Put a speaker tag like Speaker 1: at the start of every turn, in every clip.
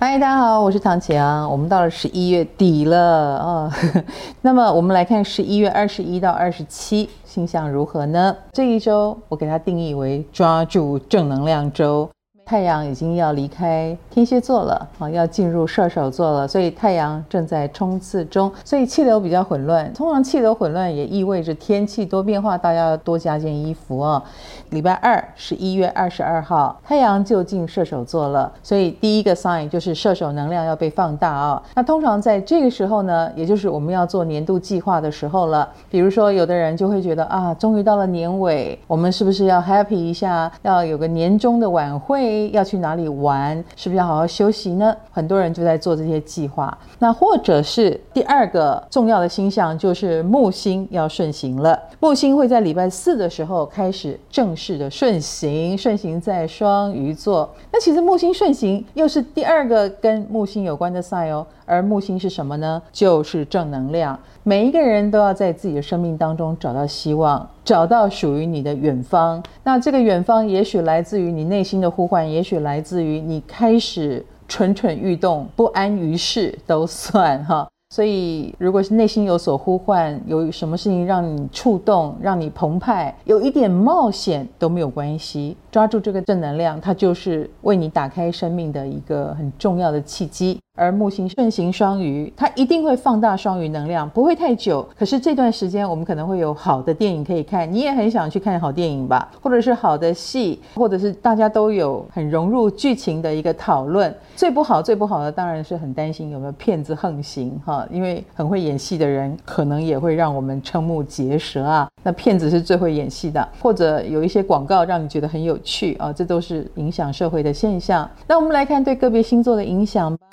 Speaker 1: 嗨，大家好，我是唐綺阳。我们到了十一月底了啊，哦，那么我们来看十一月二十一到二十七星象如何呢？这一周我给它定义为抓住正能量周。太阳已经要离开天蝎座了啊，要进入射手座了，所以太阳正在冲刺中，所以气流比较混乱。通常气流混乱也意味着天气多变化，大家要多加件衣服哦。礼拜二，十一月二十二号，太阳就进射手座了，所以第一个 sign 就是射手能量要被放大啊。那通常在这个时候呢，也就是我们要做年度计划的时候了。比如说，有的人就会觉得啊，终于到了年尾，我们是不是要 happy 一下，要有个年终的晚会？要去哪里玩？是不是要好好休息呢？很多人就在做这些计划。那或者是第二个重要的星象，就是木星要顺行了。木星会在礼拜四的时候开始正式的顺行，顺行在双鱼座。那其实木星顺行又是第二个跟木星有关的 sign 哦。而木星是什么呢？就是正能量。每一个人都要在自己的生命当中找到希望，找到属于你的远方。那这个远方也许来自于你内心的呼唤，也许来自于你开始蠢蠢欲动、不安于世，都算哈。所以，如果是内心有所呼唤，有什么事情让你触动、让你澎湃，有一点冒险都没有关系。抓住这个正能量，它就是为你打开生命的一个很重要的契机。而木星顺行双鱼，它一定会放大双鱼能量，不会太久。可是这段时间，我们可能会有好的电影可以看，你也很想去看好电影吧？或者是好的戏，或者是大家都有很融入剧情的一个讨论。最不好、最不好的，当然是很担心有没有骗子横行哈，因为很会演戏的人，可能也会让我们瞠目结舌啊。那骗子是最会演戏的，或者有一些广告让你觉得很有趣啊，这都是影响社会的现象。那我们来看对个别星座的影响吧。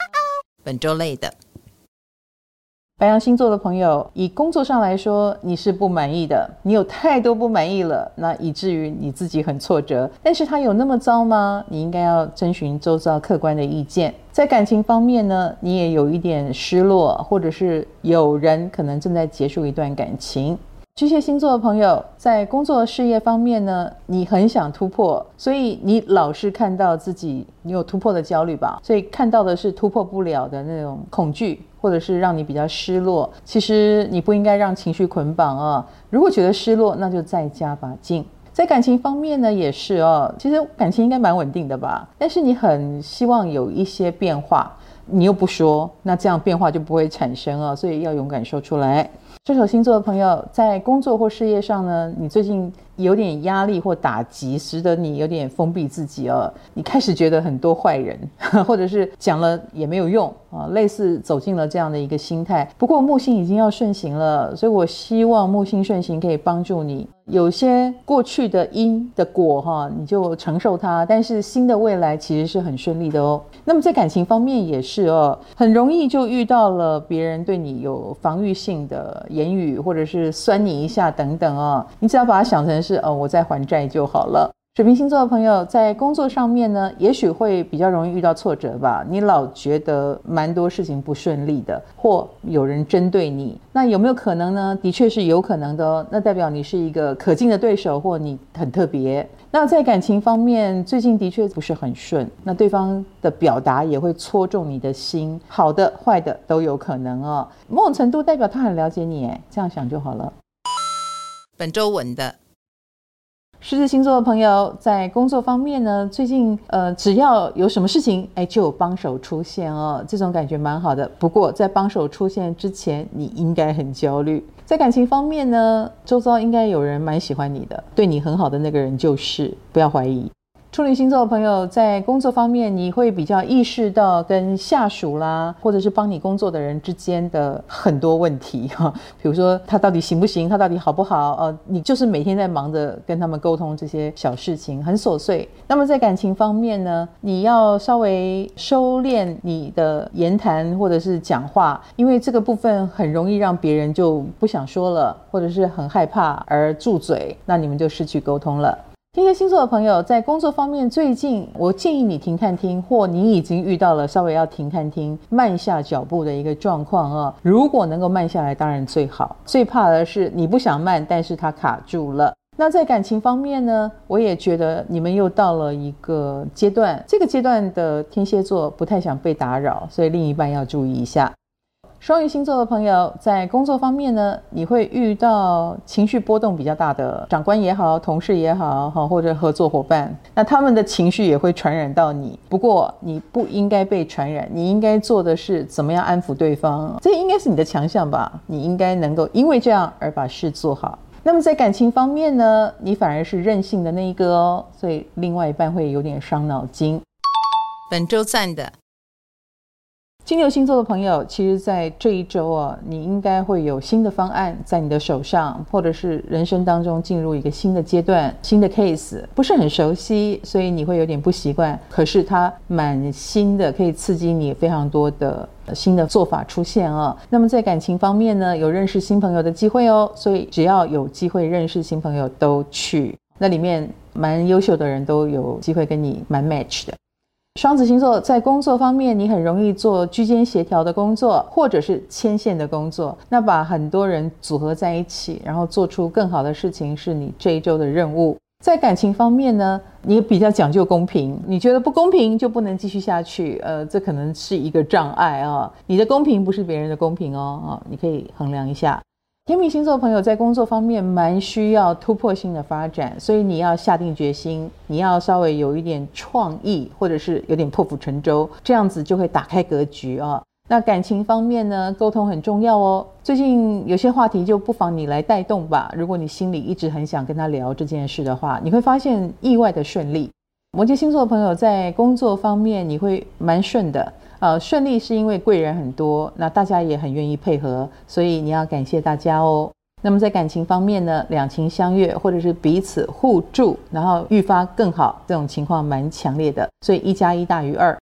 Speaker 2: 本周类的
Speaker 1: 白羊星座的朋友，以工作上来说，你是不满意的，你有太多不满意了，那以至于你自己很挫折。但是他有那么糟吗？你应该要征询周遭客观的意见。在感情方面呢，你也有一点失落，或者是有人可能正在结束一段感情。巨蟹星座的朋友，在工作事业方面呢，你很想突破，所以你老是看到自己你有突破的焦虑吧，所以看到的是突破不了的那种恐惧，或者是让你比较失落。其实你不应该让情绪捆绑啊，如果觉得失落，那就再加把劲。在感情方面呢，也是哦，其实感情应该蛮稳定的吧，但是你很希望有一些变化，你又不说，那这样变化就不会产生啊，所以要勇敢说出来。射手星座的朋友，在工作或事业上呢，你最近有点压力或打击，使得你有点封闭自己哦。你开始觉得很多坏人，或者是讲了也没有用啊，类似走进了这样的一个心态。不过木星已经要顺行了，所以我希望木星顺行可以帮助你。有些过去的因的果哈，你就承受它，但是新的未来其实是很顺利的哦。那么在感情方面也是哦，很容易就遇到了别人对你有防御性的言语，或者是酸你一下等等哦。你只要把它想成是哦，我在还债就好了。水瓶星座的朋友在工作上面呢，也许会比较容易遇到挫折吧。你老觉得蛮多事情不顺利的，或有人针对你，那有没有可能呢？的确是有可能的哦。那代表你是一个可敬的对手，或你很特别。那在感情方面，最近的确不是很顺。那对方的表达也会戳中你的心，好的、坏的都有可能哦。某种程度代表他很了解你，哎，这样想就好了。
Speaker 2: 本周稳的。
Speaker 1: 狮子星座的朋友在工作方面呢，最近呃，只要有什么事情，哎，就有帮手出现哦，这种感觉蛮好的。不过在帮手出现之前，你应该很焦虑。在感情方面呢，周遭应该有人蛮喜欢你的，对你很好的那个人就是，不要怀疑。处女星座的朋友在工作方面，你会比较意识到跟下属啦，或者是帮你工作的人之间的很多问题 哈，比如说他到底行不行，他到底好不好？呃，你就是每天在忙着跟他们沟通这些小事情，很琐碎。那么在感情方面呢，你要稍微收敛你的言谈或者是讲话，因为这个部分很容易让别人就不想说了，或者是很害怕而住嘴，那你们就失去沟通了。天蝎星座的朋友在工作方面，最近我建议你停看听，或你已经遇到了稍微要停看听、慢下脚步的一个状况啊。如果能够慢下来，当然最好。最怕的是你不想慢，但是它卡住了。那在感情方面呢，我也觉得你们又到了一个阶段，这个阶段的天蝎座不太想被打扰，所以另一半要注意一下。双鱼星座的朋友在工作方面呢，你会遇到情绪波动比较大的长官也好，同事也好，哈，或者合作伙伴，那他们的情绪也会传染到你。不过你不应该被传染，你应该做的是怎么样安抚对方，这应该是你的强项吧？你应该能够因为这样而把事做好。那么在感情方面呢，你反而是任性的那一个哦，所以另外一半会有点伤脑筋。
Speaker 2: 本周赞的。
Speaker 1: 金牛星座的朋友，其实，在这一周啊，你应该会有新的方案在你的手上，或者是人生当中进入一个新的阶段、新的 case，不是很熟悉，所以你会有点不习惯。可是它蛮新的，可以刺激你非常多的新的做法出现啊。那么在感情方面呢，有认识新朋友的机会哦，所以只要有机会认识新朋友都去。那里面蛮优秀的人都有机会跟你蛮 match 的。双子星座在工作方面，你很容易做居间协调的工作，或者是牵线的工作。那把很多人组合在一起，然后做出更好的事情，是你这一周的任务。在感情方面呢，你比较讲究公平，你觉得不公平就不能继续下去。呃，这可能是一个障碍啊。你的公平不是别人的公平哦，啊，你可以衡量一下。天秤星座朋友在工作方面蛮需要突破性的发展，所以你要下定决心，你要稍微有一点创意，或者是有点破釜沉舟，这样子就会打开格局啊。那感情方面呢，沟通很重要哦。最近有些话题就不妨你来带动吧。如果你心里一直很想跟他聊这件事的话，你会发现意外的顺利。摩羯星座的朋友在工作方面你会蛮顺的。呃，顺利是因为贵人很多，那大家也很愿意配合，所以你要感谢大家哦。那么在感情方面呢，两情相悦或者是彼此互助，然后愈发更好，这种情况蛮强烈的，所以一加一大于二。